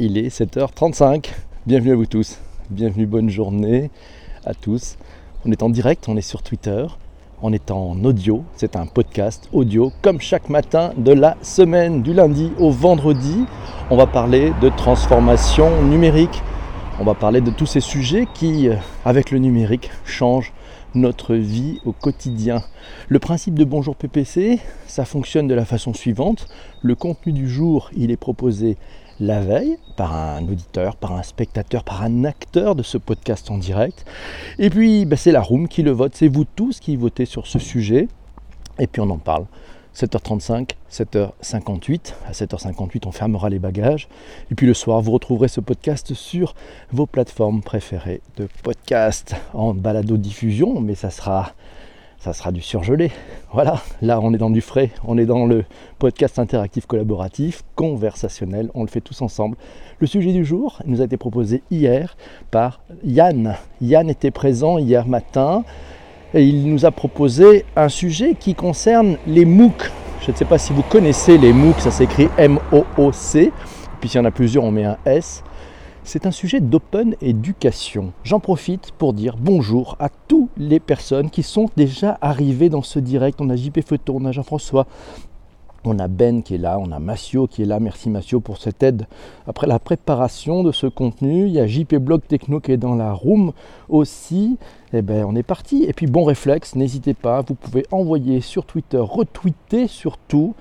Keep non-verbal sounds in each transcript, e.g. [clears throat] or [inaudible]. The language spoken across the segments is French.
il est 7h35. Bienvenue à vous tous. Bienvenue, bonne journée à tous. On est en direct, on est sur Twitter, on est en audio. C'est un podcast audio comme chaque matin de la semaine, du lundi au vendredi. On va parler de transformation numérique. On va parler de tous ces sujets qui, euh, avec le numérique, changent notre vie au quotidien. Le principe de Bonjour PPC, ça fonctionne de la façon suivante. Le contenu du jour, il est proposé la veille par un auditeur, par un spectateur, par un acteur de ce podcast en direct. Et puis, bah, c'est la room qui le vote. C'est vous tous qui votez sur ce sujet. Et puis, on en parle. 7h35, 7h58. À 7h58, on fermera les bagages. Et puis le soir, vous retrouverez ce podcast sur vos plateformes préférées de podcast en balado-diffusion, mais ça sera, ça sera du surgelé. Voilà, là on est dans du frais, on est dans le podcast interactif collaboratif, conversationnel, on le fait tous ensemble. Le sujet du jour nous a été proposé hier par Yann. Yann était présent hier matin et il nous a proposé un sujet qui concerne les MOOC. Je ne sais pas si vous connaissez les MOOC, ça s'écrit M-O-O-C, puis s'il y en a plusieurs, on met un S. C'est un sujet d'open éducation. J'en profite pour dire bonjour à toutes les personnes qui sont déjà arrivées dans ce direct. On a JP Photo, on a Jean-François, on a Ben qui est là, on a Massio qui est là. Merci Massio pour cette aide après la préparation de ce contenu. Il y a JP Blog Techno qui est dans la room aussi. Et eh ben on est parti. Et puis bon réflexe, n'hésitez pas, vous pouvez envoyer sur Twitter, retweeter surtout.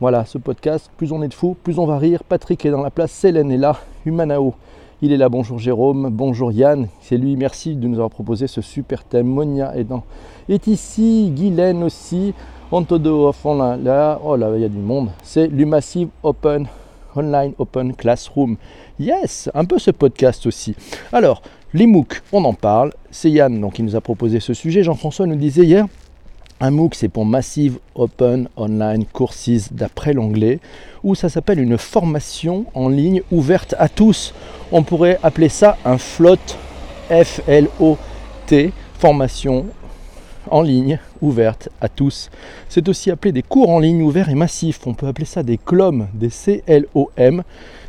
Voilà, ce podcast, plus on est de fous, plus on va rire. Patrick est dans la place, Célène est là, Humanao. Il est là, bonjour Jérôme, bonjour Yann, c'est lui, merci de nous avoir proposé ce super thème. Monia est, dans, est ici, Guylaine aussi, Antodo fond là, là, oh là, il y a du monde. C'est l'Umassive Open Online Open Classroom. Yes, un peu ce podcast aussi. Alors, les MOOC, on en parle. C'est Yann donc, qui nous a proposé ce sujet. Jean-François nous disait hier, un MOOC, c'est pour Massive Open Online Courses d'après l'anglais, où ça s'appelle une formation en ligne ouverte à tous. On pourrait appeler ça un FLOT, F-L-O-T, formation en ligne ouverte à tous. C'est aussi appelé des cours en ligne ouverts et massifs. On peut appeler ça des CLOM, des C-L-O-M.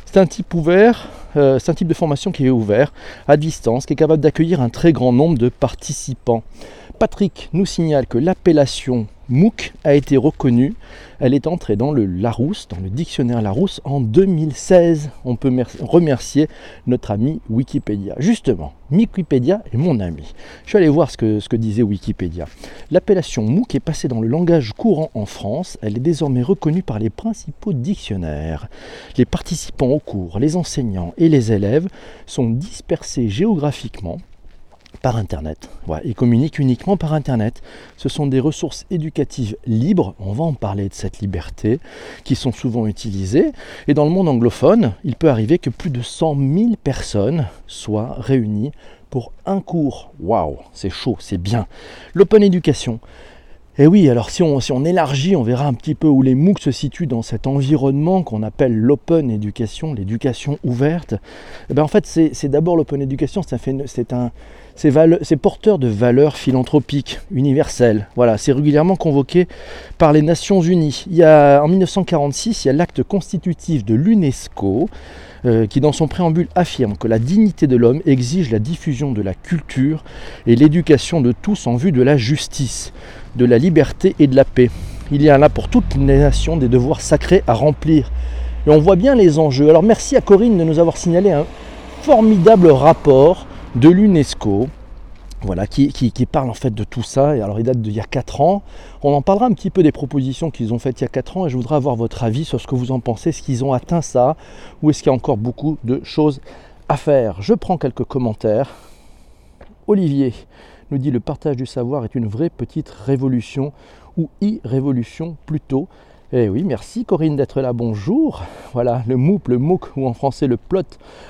C'est un type ouvert, euh, c'est un type de formation qui est ouvert à distance, qui est capable d'accueillir un très grand nombre de participants. Patrick nous signale que l'appellation MOOC a été reconnue. Elle est entrée dans le Larousse, dans le dictionnaire Larousse en 2016. On peut remercier notre ami Wikipédia. Justement, Wikipédia est mon ami. Je suis allé voir ce que, disait Wikipédia. L'appellation MOOC est passée dans le langage courant en France. Elle est désormais reconnue par les principaux dictionnaires. Les participants au cours, les enseignants et les élèves sont dispersés géographiquement par Internet. ils communiquent uniquement par Internet. Ce sont des ressources éducatives libres, on va en parler de cette liberté, qui sont souvent utilisées. Et dans le monde anglophone, il peut arriver que plus de 100 000 personnes soient réunies pour un cours. Waouh, c'est chaud, c'est bien. L'open education, et oui, alors si on, élargit, on verra un petit peu où les MOOC se situent dans cet environnement qu'on appelle l'open education, l'éducation ouverte. Et eh bien en fait, c'est d'abord l'open education, c'est un, c'est porteur de valeurs philanthropiques universelles. Voilà, c'est régulièrement convoqué par les Nations Unies. Il y a, en 1946, il y a l'acte constitutif de l'UNESCO euh, qui dans son préambule affirme que la dignité de l'homme exige la diffusion de la culture et l'éducation de tous en vue de la justice, de la liberté et de la paix. Il y a là pour toutes les nations des devoirs sacrés à remplir. Et on voit bien les enjeux. Alors merci à Corinne de nous avoir signalé un formidable rapport de l'UNESCO voilà, qui, parle en fait de tout ça. Et alors, il date d'il y a 4 ans. On en parlera un petit peu des propositions qu'ils ont faites il y a 4 ans et je voudrais avoir votre avis sur ce que vous en pensez. Est-ce qu'ils ont atteint ça ou est-ce qu'il y a encore beaucoup de choses à faire? Je prends quelques commentaires. Olivier nous dit le partage du savoir est une vraie petite révolution ou e-révolution plutôt. Eh oui, merci Corinne d'être là, bonjour. Voilà, le MOOP, le MOOC, ou en français le plot.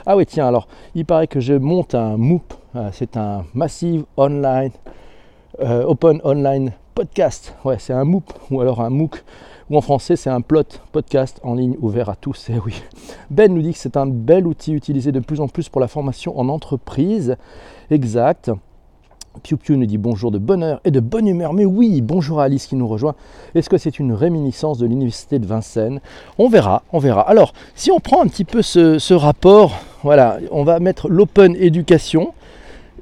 Ah oui, tiens, alors, il paraît que je monte un MOOP, euh, c'est un Massive Online, euh, Open Online Podcast. Ouais, c'est un MOOP, ou alors un MOOC, ou en français c'est un plot, podcast en ligne ouvert à tous. Eh oui. Ben nous dit que c'est un bel outil utilisé de plus en plus pour la formation en entreprise. Exact. Piu Piu nous dit bonjour de bonne heure et de bonne humeur. Mais oui, bonjour à Alice qui nous rejoint. Est-ce que c'est une réminiscence de l'université de Vincennes? On verra, on verra. Alors, si on prend un petit peu ce, rapport, voilà, on va mettre l'open éducation.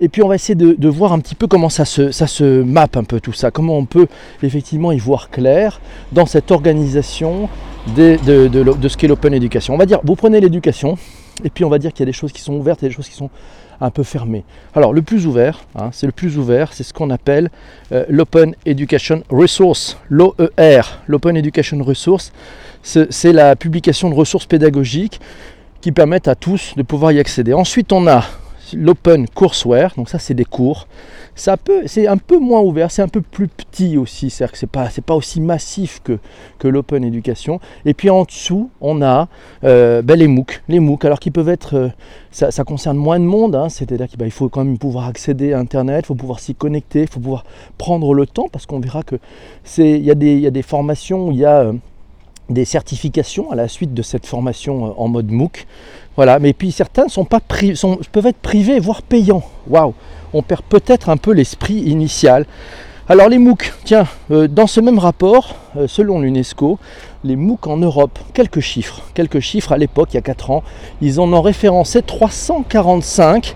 Et puis on va essayer de, voir un petit peu comment ça se, ça se map un peu tout ça, comment on peut effectivement y voir clair dans cette organisation de, de ce qu'est l'open éducation. On va dire, vous prenez l'éducation, et puis on va dire qu'il y a des choses qui sont ouvertes et des choses qui sont un peu fermé. Alors le plus ouvert, hein, c'est le plus ouvert, c'est ce qu'on appelle euh, l'Open Education Resource, l'OER. L'Open Education Resource, c'est la publication de ressources pédagogiques qui permettent à tous de pouvoir y accéder. Ensuite, on a l'Open Courseware, donc ça c'est des cours. Ça peut, c'est un peu moins ouvert, c'est un peu plus petit aussi, c'est-à-dire que c'est pas, c'est pas aussi massif que, l'Open Education. Et puis en dessous, on a euh, ben, les MOOC, les MOOC, alors qui peuvent être, euh, ça, concerne moins de monde, hein. c'est-à-dire qu'il ben, faut quand même pouvoir accéder à Internet, il faut pouvoir s'y connecter, il faut pouvoir prendre le temps, parce qu'on verra que c'est, il y, a des, y a des formations il y a euh, des certifications à la suite de cette formation en mode MOOC. Voilà, mais puis certains sont pas peuvent être privés, voire payants. Waouh, on perd peut-être un peu l'esprit initial. Alors les MOOC, tiens, euh, dans ce même rapport, euh, selon l'UNESCO, les MOOC en Europe, quelques chiffres, quelques chiffres à l'époque, il y a 4 ans, ils en ont référencé 345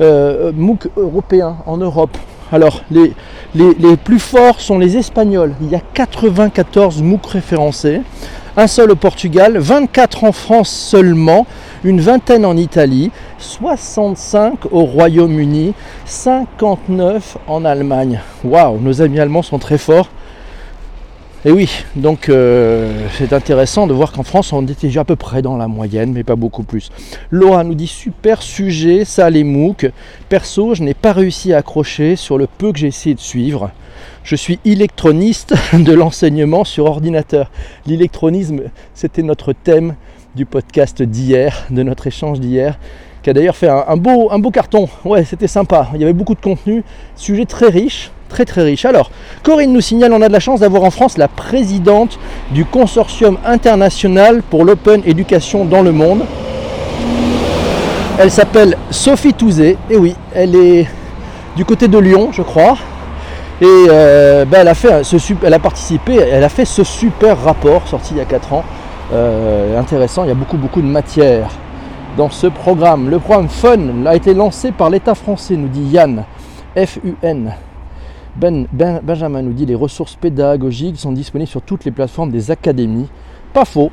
euh, MOOC européens en Europe. Alors les, les, plus forts sont les Espagnols, il y a 94 MOOC référencés, un seul au Portugal, 24 en France seulement, une vingtaine en Italie, 65 au Royaume-Uni, 59 en Allemagne. Waouh, nos amis allemands sont très forts. Et oui, donc euh, c'est intéressant de voir qu'en France on était déjà à peu près dans la moyenne, mais pas beaucoup plus. Laura nous dit super sujet, ça les MOOC. Perso, je n'ai pas réussi à accrocher sur le peu que j'ai essayé de suivre. Je suis électroniste [laughs] de l'enseignement sur ordinateur. L'électronisme, c'était notre thème du podcast d'hier, de notre échange d'hier, qui a d'ailleurs fait un, beau, un beau carton. Ouais, c'était sympa. Il y avait beaucoup de contenu, sujet très riche, très très riche. Alors, Corinne nous signale, on a de la chance d'avoir en France la présidente du consortium international pour l'open éducation dans le monde. Elle s'appelle Sophie Touzé, et oui, elle est du côté de Lyon, je crois. Et euh, ben, elle, a participé, elle a fait ce super rapport sorti il y a 4 ans euh, intéressant. Il y a beaucoup, beaucoup de matière dans ce programme. Le programme Fun a été lancé par l'État français, nous dit Yann, F-U-N. Ben, ben, Benjamin nous dit les ressources pédagogiques sont disponibles sur toutes les plateformes des académies. Pas faux.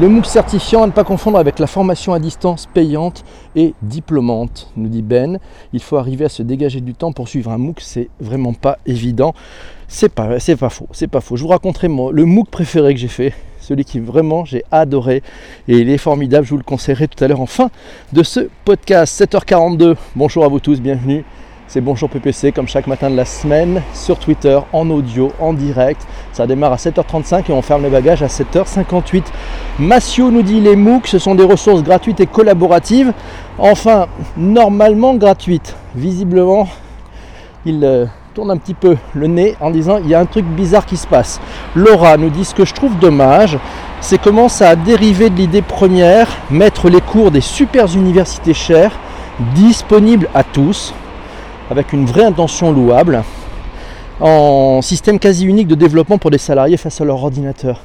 Le MOOC certifiant à ne pas confondre avec la formation à distance payante et diplômante, nous dit Ben. Il faut arriver à se dégager du temps pour suivre un MOOC, c'est vraiment pas évident. C'est pas, c'est pas faux, c'est pas faux. Je vous raconterai le MOOC préféré que j'ai fait, celui qui vraiment j'ai adoré et il est formidable. Je vous le conseillerai tout à l'heure en fin de ce podcast. 7h42. Bonjour à vous tous, bienvenue. C'est Bonjour PPC comme chaque matin de la semaine sur Twitter, en audio, en direct. Ça démarre à 7h35 et on ferme les bagages à 7h58. Massio nous dit les MOOC, ce sont des ressources gratuites et collaboratives. Enfin, normalement gratuites. Visiblement, il euh, un petit peu le nez en disant il y a un truc bizarre qui se passe. Laura nous dit ce que je trouve dommage, c'est comment ça a dérivé de l'idée première, mettre les cours des super universités chères disponibles à tous, avec une vraie intention louable, en système quasi unique de développement pour des salariés face à leur ordinateur.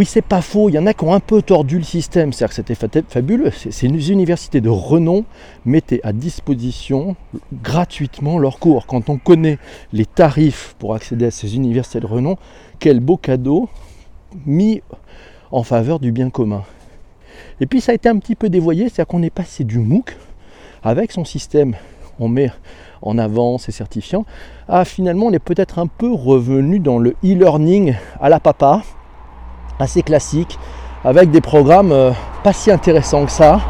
Oui, c'est pas faux, il y en a qui ont un peu tordu le système, c'est-à-dire que c'était fabuleux. C'est une université de renom mettaient à disposition gratuitement leurs cours. Quand on connaît les tarifs pour accéder à ces universités de renom, quel beau cadeau mis en faveur du bien commun. Et puis ça a été un petit peu dévoyé, c'est-à-dire qu'on est passé du MOOC avec son système, on met en avant ses certifiants, à finalement on est peut-être un peu revenu dans le e-learning à la papa, assez classique, avec des programmes euh, pas si intéressants que ça.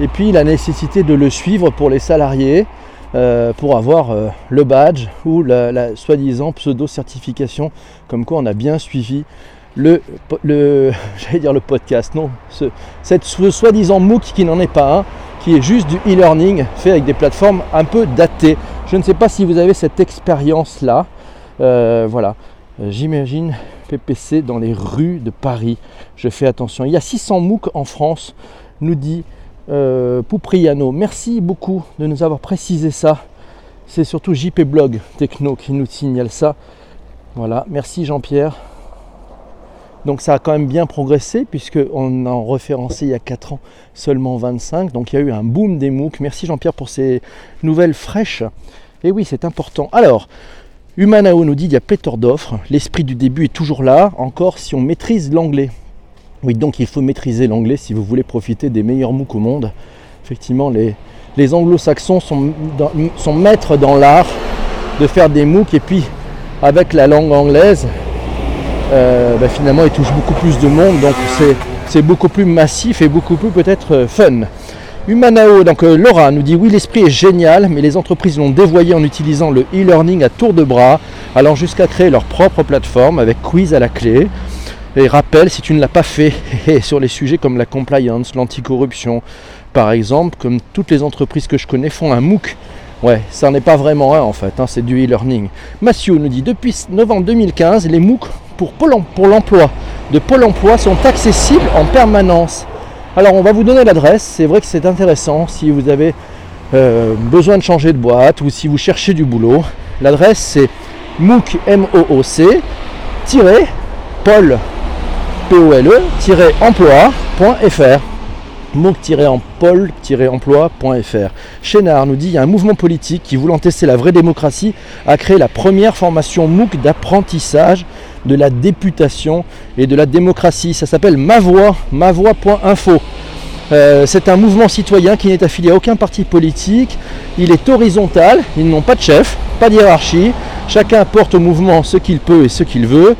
Et puis la nécessité de le suivre pour les salariés, euh, pour avoir euh, le badge ou la, soi-disant pseudo-certification, comme quoi on a bien suivi le, [laughs] j'allais dire le podcast, non, ce, soi-disant MOOC qui n'en est pas un, qui est juste du e-learning fait avec des plateformes un peu datées. Je ne sais pas si vous avez cette expérience-là. voilà, j'imagine PPC dans les rues de Paris. Je fais attention. Il y a 600 MOOC en France, nous dit Euh, Poupriano, merci beaucoup de nous avoir précisé ça. C'est surtout JP Blog Techno qui nous signale ça. Voilà, merci Jean-Pierre. Donc ça a quand même bien progressé puisqu'on en référencé il y a 4 ans seulement 25. Donc il y a eu un boom des MOOC. Merci Jean-Pierre pour ces nouvelles fraîches. Et oui, c'est important. Alors, Humanao nous dit qu'il y a pléthore d'offres. L'esprit du début est toujours là, encore si on maîtrise l'anglais. Oui, donc il faut maîtriser l'anglais si vous voulez profiter des meilleurs MOOC au monde. Effectivement, les, anglo-saxons sont, maîtres dans l'art de faire des MOOC et puis avec la langue anglaise, euh, ben, finalement, il touche beaucoup plus de monde, donc c'est beaucoup plus massif et beaucoup plus peut-être euh, fun. Humanao, donc euh, Laura nous dit oui l'esprit est génial, mais les entreprises l'ont dévoyé en utilisant le e-learning à tour de bras, allant jusqu'à créer leur propre plateforme avec quiz à la clé. Et rappel, si tu ne l'as pas fait [laughs] sur les sujets comme la compliance, l'anticorruption, par exemple, comme toutes les entreprises que je connais font un MOOC. Ouais, ça n'est pas vraiment un en fait, hein, c'est du e-learning. Mathieu nous dit depuis novembre 2015, les MOOC pour l'emploi de Pôle emploi sont accessibles en permanence. Alors on va vous donner l'adresse, c'est vrai que c'est intéressant si vous avez euh, besoin de changer de boîte ou si vous cherchez du boulot. L'adresse c'est mooc, m o o c paul p o l e emploi.fr mooc-en-pôle-emploi.fr. Chénard nous dit il y a un mouvement politique qui, voulant tester la vraie démocratie, a créé la première formation MOOC d'apprentissage de la députation et de la démocratie. Ça s'appelle Mavoix, mavoix.info. Euh, c'est un mouvement citoyen qui n'est affilié à aucun parti politique. Il est horizontal, ils n'ont pas de chef, pas de hiérarchie. Chacun apporte au mouvement ce qu'il peut et ce qu'il veut.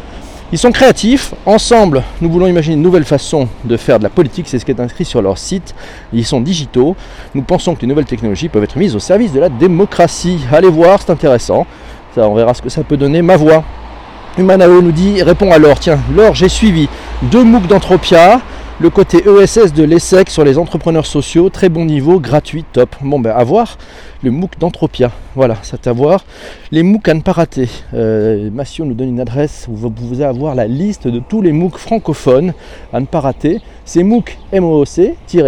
Ils sont créatifs. Ensemble, nous voulons imaginer une nouvelle façon de faire de la politique. C'est ce qui est inscrit sur leur site. Ils sont digitaux. Nous pensons que les nouvelles technologies peuvent être mises au service de la démocratie. Allez voir, c'est intéressant. Ça, on verra ce que ça peut donner. Ma voix. Humanao nous dit, répond alors, tiens, Laure, j'ai suivi deux MOOC d'Entropia, le côté ESS de l'ESSEC sur les entrepreneurs sociaux, très bon niveau, gratuit, top. Bon ben à voir le MOOC d'Entropia. Voilà, c'est à voir. Les MOOC à ne pas rater. Euh, Massio nous donne une adresse où vous pouvez avoir la liste de tous les MOOC francophones à ne pas rater. C'est MOOC,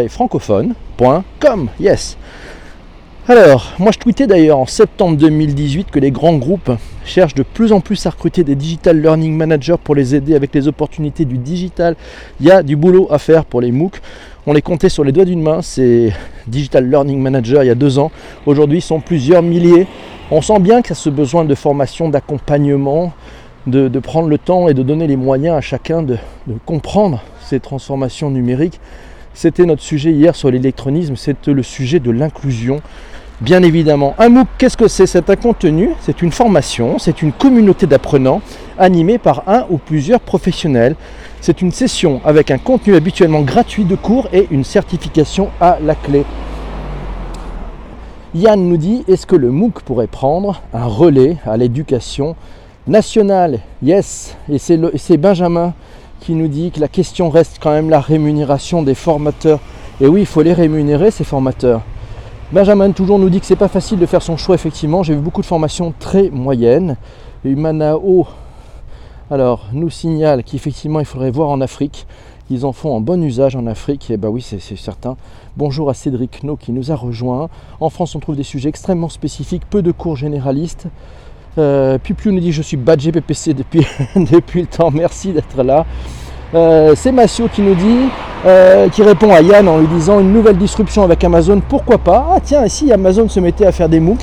francophonecom Yes. Alors, moi je tweetais d'ailleurs en septembre 2018 que les grands groupes cherchent de plus en plus à recruter des digital learning managers pour les aider avec les opportunités du digital. Il y a du boulot à faire pour les MOOC. On les comptait sur les doigts d'une main, ces digital learning managers il y a deux ans. Aujourd'hui, ils sont plusieurs milliers. On sent bien qu'il y a ce besoin de formation, d'accompagnement, de, prendre le temps et de donner les moyens à chacun de, de comprendre ces transformations numériques. C'était notre sujet hier sur l'électronisme, c'est le sujet de l'inclusion Bien évidemment, un MOOC, qu'est-ce que c'est? C'est un contenu, c'est une formation, c'est une communauté d'apprenants animée par un ou plusieurs professionnels. C'est une session avec un contenu habituellement gratuit de cours et une certification à la clé. Yann nous dit est-ce que le MOOC pourrait prendre un relais à l'éducation nationale? Yes, et c'est Benjamin qui nous dit que la question reste quand même la rémunération des formateurs. Et oui, il faut les rémunérer, ces formateurs. Benjamin toujours nous dit que c'est pas facile de faire son choix effectivement. J'ai vu beaucoup de formations très moyennes. Humanao alors nous signale qu'effectivement il faudrait voir en Afrique. Ils en font en bon usage en Afrique, et bah oui c'est certain. Bonjour à Cédric No qui nous a rejoint. En France on trouve des sujets extrêmement spécifiques, peu de cours généralistes. Euh, nous dit je suis badgé PPC depuis, [laughs] depuis le temps, merci d'être là. Euh, c'est Massio qui nous dit, euh, qui répond à Yann en lui disant une nouvelle disruption avec Amazon, pourquoi pas? Ah tiens, si Amazon se mettait à faire des MOOC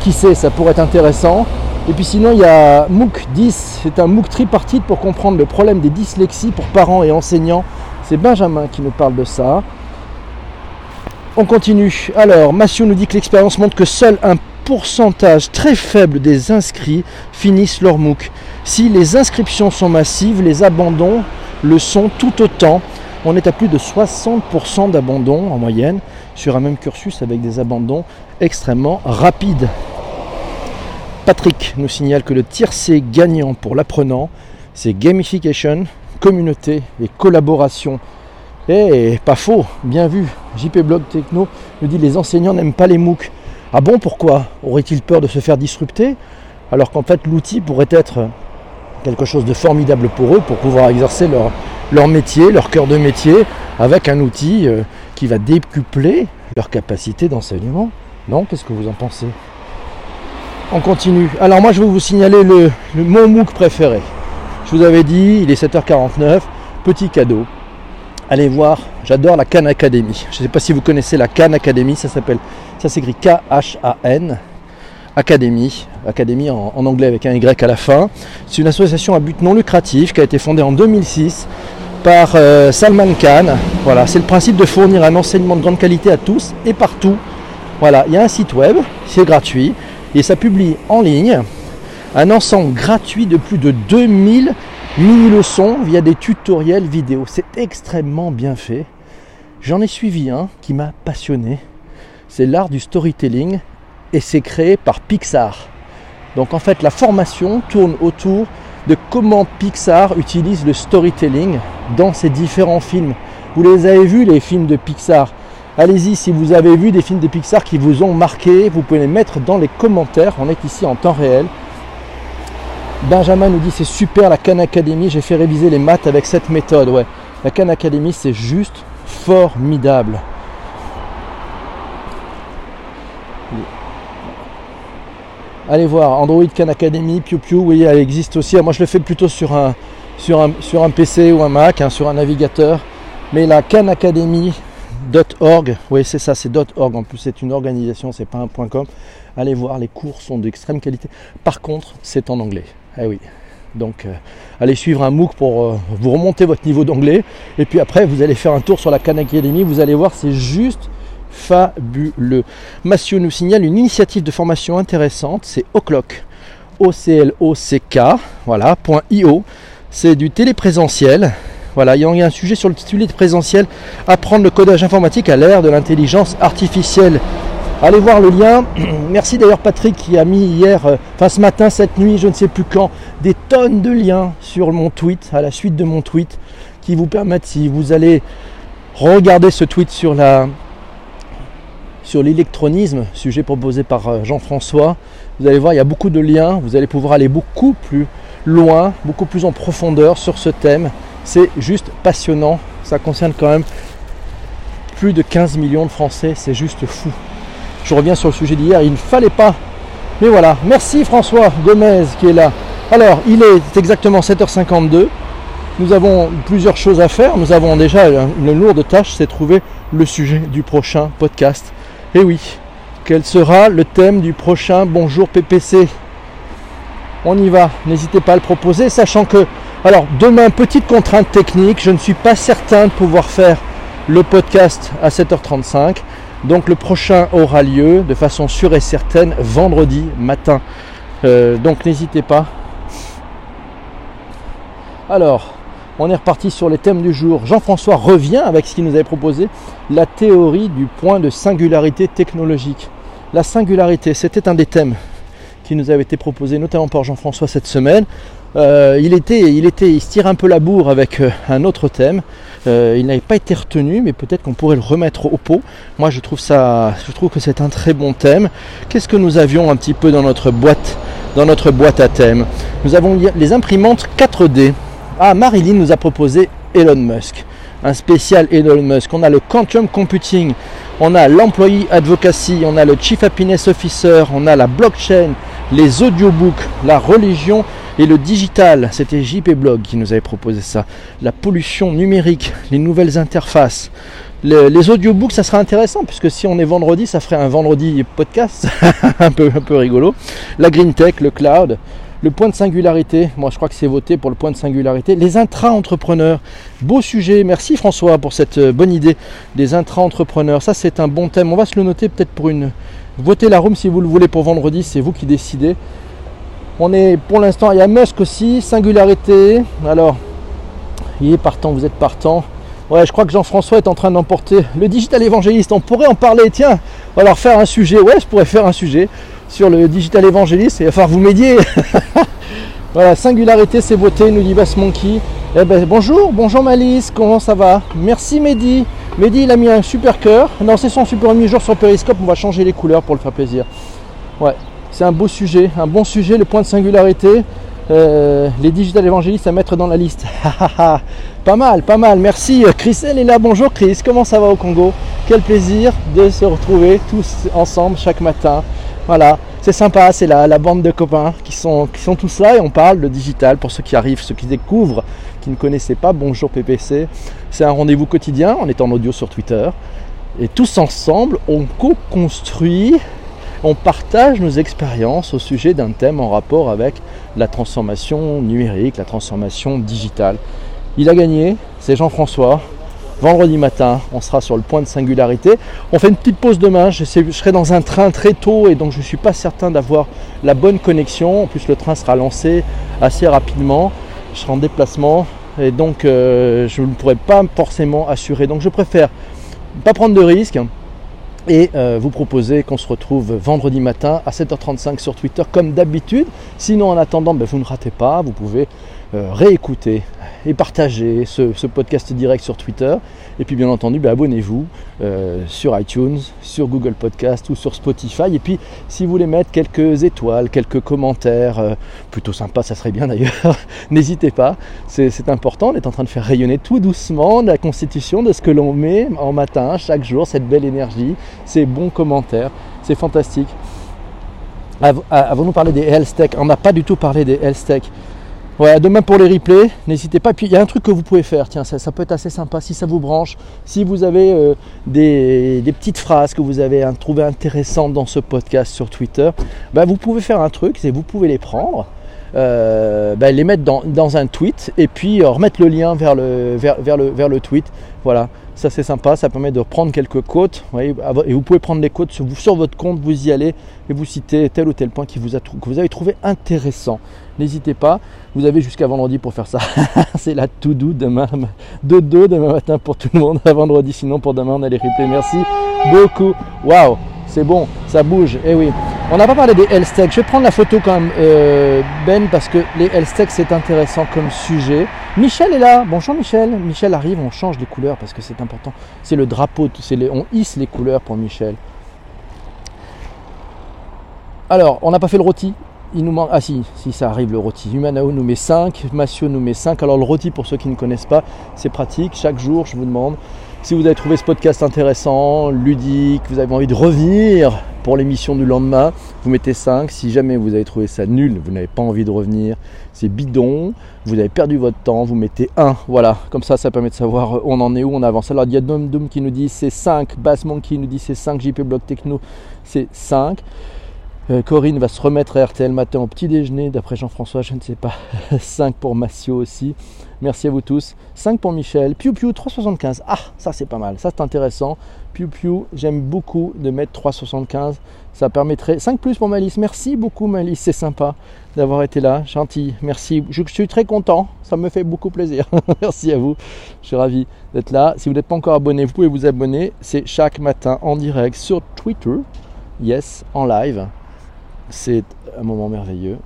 Qui sait, ça pourrait être intéressant. Et puis sinon, il y a MOOC 10, c'est un MOOC tripartite pour comprendre le problème des dyslexies pour parents et enseignants. C'est Benjamin qui nous parle de ça. On continue. Alors, Massio nous dit que l'expérience montre que seul un pourcentage très faible des inscrits finissent leur MOOC. Si les inscriptions sont massives, les abandons le sont tout autant. On est à plus de 60% d'abandons en moyenne sur un même cursus avec des abandons extrêmement rapides. Patrick nous signale que le tiercé gagnant pour l'apprenant, c'est gamification, communauté et collaboration. Et pas faux, bien vu. JP Blog Techno nous dit les enseignants n'aiment pas les MOOC. Ah bon, pourquoi Aurait-il peur de se faire disrupter Alors qu'en fait, l'outil pourrait être quelque chose de formidable pour eux pour pouvoir exercer leur, métier, leur cœur de métier, avec un outil euh, qui va décupler leur capacité d'enseignement? Non Qu'est-ce que vous en pensez? On continue. Alors moi je vais vous signaler le, mon MOOC préféré. Je vous avais dit, il est 7h49, petit cadeau. Allez voir, j'adore la Khan Academy. Je ne sais pas si vous connaissez la Khan Academy, ça s'appelle, ça s'écrit K-H-A-N. Academy, Academy en, anglais avec un Y à la fin. C'est une association à but non lucratif qui a été fondée en 2006 par euh, Salman Khan. Voilà, c'est le principe de fournir un enseignement de grande qualité à tous et partout. Voilà, il y a un site web, c'est gratuit et ça publie en ligne un ensemble gratuit de plus de 2000 mini-leçons via des tutoriels vidéo. C'est extrêmement bien fait. J'en ai suivi un qui m'a passionné. C'est l'art du storytelling et c'est créé par Pixar. Donc en fait la formation tourne autour de comment Pixar utilise le storytelling dans ses différents films. Vous les avez vus les films de Pixar Allez-y si vous avez vu des films de Pixar qui vous ont marqué, vous pouvez les mettre dans les commentaires. On est ici en temps réel. Benjamin nous dit c'est super la Khan Academy, j'ai fait réviser les maths avec cette méthode. Ouais, la Khan Academy c'est juste formidable. allez voir Android Khan Academy, Piu Piu, oui, elle existe aussi. Moi, je le fais plutôt sur un, sur un, sur un PC ou un Mac, hein, sur un navigateur. Mais la Khan Academy.org, oui, c'est ça, c'est .org. En plus, c'est une organisation, c'est pas un .com. Allez voir, les cours sont d'extrême qualité. Par contre, c'est en anglais. Eh oui. Donc, euh, allez suivre un MOOC pour euh, vous remonter votre niveau d'anglais. Et puis après, vous allez faire un tour sur la Khan Academy. Vous allez voir, c'est juste fabuleux. Massio nous signale une initiative de formation intéressante, c'est Oclock. O-C-L-O-C-K, voilà, .io. C'est du téléprésentiel. Voilà, il y a un sujet sur le téléprésentiel, apprendre le codage informatique à l'ère de l'intelligence artificielle. Allez voir le lien. [clears throat] Merci d'ailleurs Patrick qui a mis hier, euh, enfin ce matin, cette nuit, je ne sais plus quand, des tonnes de liens sur mon tweet, à la suite de mon tweet, qui vous permettent, si vous allez regarder ce tweet sur la, sur l'électronisme, sujet proposé par euh, Jean-François. Vous allez voir, il y a beaucoup de liens, vous allez pouvoir aller beaucoup plus loin, beaucoup plus en profondeur sur ce thème. C'est juste passionnant, ça concerne quand même plus de 15 millions de Français, c'est juste fou. Je reviens sur le sujet d'hier, il ne fallait pas. Mais voilà, merci François Gomez qui est là. Alors, il est exactement 7h52. Nous avons plusieurs choses à faire. Nous avons déjà une lourde tâche, c'est trouver le sujet du prochain podcast. Et eh oui, quel sera le thème du prochain Bonjour PPC On y va, n'hésitez pas à le proposer, sachant que, alors demain, petite contrainte technique, je ne suis pas certain de pouvoir faire le podcast à 7h35. Donc le prochain aura lieu de façon sûre et certaine vendredi matin. Euh, donc n'hésitez pas. Alors, on est reparti sur les thèmes du jour. Jean-François revient avec ce qu'il nous avait proposé, la théorie du point de singularité technologique. La singularité, c'était un des thèmes qui nous avait été proposé notamment par Jean-François cette semaine. Euh, il, était, il, était, il se tire un peu la bourre avec euh, un autre thème. Euh, il n'avait pas été retenu, mais peut-être qu'on pourrait le remettre au pot. Moi, je trouve ça, je trouve que c'est un très bon thème. Qu'est-ce que nous avions un petit peu dans notre boîte, dans notre boîte à thème Nous avons les imprimantes 4D. Ah, Marilyn nous a proposé Elon Musk, un spécial Elon Musk. On a le Quantum Computing, on a l'Employee Advocacy, on a le Chief Happiness Officer, on a la blockchain, les audiobooks, la religion et le digital. C'était JP Blog qui nous avait proposé ça. La pollution numérique, les nouvelles interfaces. les audiobooks, ça sera intéressant puisque si on est vendredi, ça ferait un vendredi podcast, [laughs] un, peu, un peu rigolo. La green tech, le cloud, le point de singularité, moi je crois que c'est voté pour le point de singularité. Les intra-entrepreneurs, beau sujet, merci François pour cette euh, bonne idée des intra-entrepreneurs. Ça c'est un bon thème, on va se le noter peut-être pour une... Votez la room si vous le voulez pour vendredi, c'est vous qui décidez. On est pour l'instant, il y a Musk aussi, singularité. Alors, il est partant, vous êtes partant. Ouais, je crois que Jean-François est en train d'emporter le digital évangéliste. On pourrait en parler, tiens, on va faire un sujet. Ouais, je pourrais faire un sujet sur le digital évangéliste. Va falloir vous médier. [laughs] voilà, singularité, c'est beauté, nous dit Bass Monkey. Eh ben, bonjour, bonjour Malice, comment ça va? Merci Mehdi. Mehdi, il a mis un super cœur. Non, c'est son super mi-jour sur Periscope. On va changer les couleurs pour le faire plaisir. Ouais, c'est un beau sujet, un bon sujet, le point de singularité. Euh, les digital évangélistes à mettre dans la liste. [laughs] pas mal, pas mal. Merci. Chris, elle est là. Bonjour Chris, comment ça va au Congo? Quel plaisir de se retrouver tous ensemble chaque matin. Voilà, c'est sympa, c'est la, bande de copains qui sont, qui sont tous là et on parle de digital pour ceux qui arrivent, ceux qui découvrent, qui ne connaissaient pas. Bonjour PPC, c'est un rendez-vous quotidien, on est en audio sur Twitter. Et tous ensemble, on co-construit, on partage nos expériences au sujet d'un thème en rapport avec la transformation numérique, la transformation digitale. Il a gagné, c'est Jean-François. Vendredi matin, on sera sur le point de singularité. On fait une petite pause demain. Je, serai dans un train très tôt et donc je ne suis pas certain d'avoir la bonne connexion. En plus, le train sera lancé assez rapidement. Je serai en déplacement et donc euh, je ne pourrai pas forcément assurer. Donc je préfère pas prendre de risques et euh, vous proposer qu'on se retrouve vendredi matin à 7h35 sur Twitter comme d'habitude. Sinon, en attendant, ben, vous ne ratez pas, vous pouvez euh, réécouter et partager ce, podcast direct sur Twitter. Et puis bien entendu, ben, abonnez-vous euh, sur iTunes, sur Google Podcast ou sur Spotify. Et puis si vous voulez mettre quelques étoiles, quelques commentaires, euh, plutôt sympa, ça serait bien d'ailleurs, [laughs] n'hésitez pas. C'est important, on est en train de faire rayonner tout doucement la constitution de ce que l'on met en matin, chaque jour, cette belle énergie, ces bons commentaires. C'est fantastique. Avons-nous parlé des health tech? On n'a pas du tout parlé des health tech. Ouais, demain pour les replays, n'hésitez pas. Puis il y a un truc que vous pouvez faire, tiens, ça, peut être assez sympa si ça vous branche. Si vous avez euh, des, petites phrases que vous avez trouvé intéressantes dans ce podcast sur Twitter, bah, vous pouvez faire un truc, c'est vous pouvez les prendre. Euh, bah, les mettre dans, un tweet et puis euh, remettre le lien vers le, vers, le, vers le tweet. Voilà, ça c'est sympa, ça permet de prendre quelques quotes. et vous pouvez prendre des quotes sur, sur, votre compte, vous y allez et vous citez tel ou tel point qui vous a, que vous avez trouvé intéressant. N'hésitez pas, vous avez jusqu'à vendredi pour faire ça. [laughs] c'est la tout doux demain, dodo demain matin pour tout le monde. À vendredi, sinon pour demain on a les replays. Merci beaucoup. Waouh, c'est bon, ça bouge. Eh oui. On n'a pas parlé des health Je vais prendre la photo quand même, euh, Ben, parce que les health c'est intéressant comme sujet. Michel est là. Bonjour Michel. Michel arrive, on change les couleurs parce que c'est important. C'est le drapeau, on hisse les couleurs pour Michel. Alors, on n'a pas fait le rôti. Il nous manque. Ah si, si ça arrive le rôti. Humanao nous met 5, Massio nous met 5. Alors le rôti, pour ceux qui ne connaissent pas, c'est pratique. Chaque jour, je vous demande si vous avez trouvé ce podcast intéressant, ludique, vous avez envie de revenir pour l'émission du lendemain, vous mettez 5. Si jamais vous avez trouvé ça nul, vous n'avez pas envie de revenir, c'est bidon, vous avez perdu votre temps, vous mettez 1. Voilà, comme ça, ça permet de savoir où on en est, où on avance. Alors, il y a Dom Doom qui nous dit c'est 5, Bassman qui nous dit c'est 5, JP Block Techno c'est 5. Euh, Corinne va se remettre à RTL matin au petit déjeuner, d'après Jean-François, je ne sais pas. [laughs] 5 pour Massio aussi. Merci à vous tous. 5 pour Michel. Piu Piu 375. Ah, ça c'est pas mal. Ça c'est intéressant. Piu Piu, j'aime beaucoup de mettre 375. Ça permettrait. 5 plus pour Malice. Merci beaucoup Malice, c'est sympa d'avoir été là. Gentil. Merci. Je, suis très content. Ça me fait beaucoup plaisir. [laughs] Merci à vous. Je suis ravi d'être là. Si vous n'êtes pas encore abonné, vous pouvez vous abonner. C'est chaque matin en direct sur Twitter. Yes, en live. C'est un moment merveilleux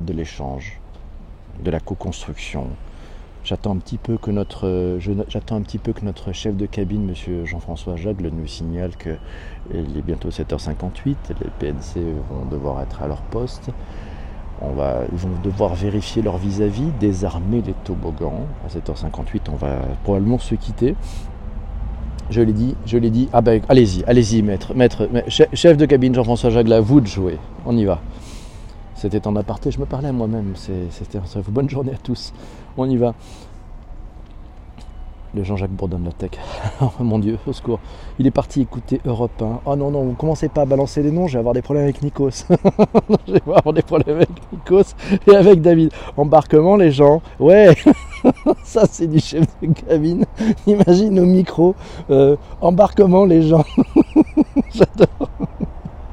de l'échange, de la co-construction. J'attends un petit peu que notre, j'attends un petit peu que notre chef de cabine, Monsieur Jean-François Jagle, nous signale que il est bientôt 7h58. Les PNC vont devoir être à leur poste. On va, ils vont devoir vérifier leur vis-à-vis, désarmer les toboggans. À 7h58, on va probablement se quitter. Je l'ai dit, je l'ai dit. Ah ben, allez-y, allez-y, maître, maître, chef de cabine Jean-François Jagla, vous de jouer. On y va. C'était en aparté, je me parlais à moi-même. C'était bonne journée à tous. On y va le Jean-Jacques Bourdon de la tech. [laughs] oh mon Dieu, au secours. Il est parti écouter Europe 1. Oh non, non, vous commencez pas à balancer des noms, je vais avoir des problèmes avec Nikos. [laughs] je vais avoir des problèmes avec Nikos et avec David. Embarquement, les gens. Ouais, [laughs] ça c'est du chef de cabine. Imagine au micro. Euh, embarquement, les gens. J'adore.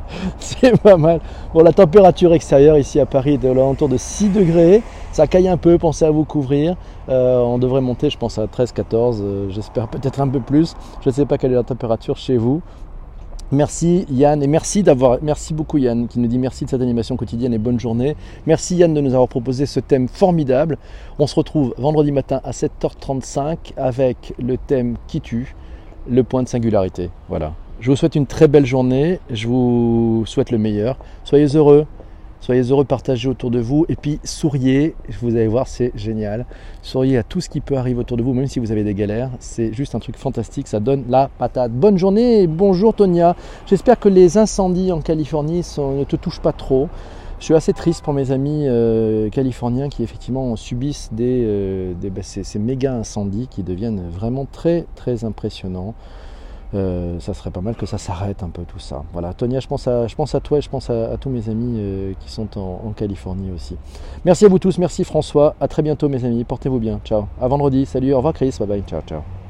[laughs] C'est pas mal. Bon, la température extérieure ici à Paris est de l'entour de 6 degrés. Ça caille un peu, pensez à vous couvrir. Euh, on devrait monter, je pense, à 13-14, euh, j'espère peut-être un peu plus. Je ne sais pas quelle est la température chez vous. Merci Yann et merci d'avoir merci beaucoup Yann qui nous dit merci de cette animation quotidienne et bonne journée. Merci Yann de nous avoir proposé ce thème formidable. On se retrouve vendredi matin à 7h35 avec le thème qui tue, le point de singularité. Voilà. Je vous souhaite une très belle journée, je vous souhaite le meilleur. Soyez heureux, Soyez heureux, partagez autour de vous et puis souriez. Vous allez voir, c'est génial. Souriez à tout ce qui peut arriver autour de vous, même si vous avez des galères. C'est juste un truc fantastique, ça donne la patate. Bonne journée et bonjour Tonia. J'espère que les incendies en Californie ne te touchent pas trop. Je suis assez triste pour mes amis euh, californiens qui effectivement subissent euh, bah, ces, méga incendies qui deviennent vraiment très très impressionnants. Euh, ça serait pas mal que ça s'arrête un peu tout ça. Voilà, Tonia, je pense à, toi et je pense à, tous mes amis qui sont en, en, Californie aussi. Merci à vous tous, merci François, à très bientôt mes amis, portez-vous bien, ciao. À vendredi, salut, au revoir Chris, bye bye, ciao, ciao.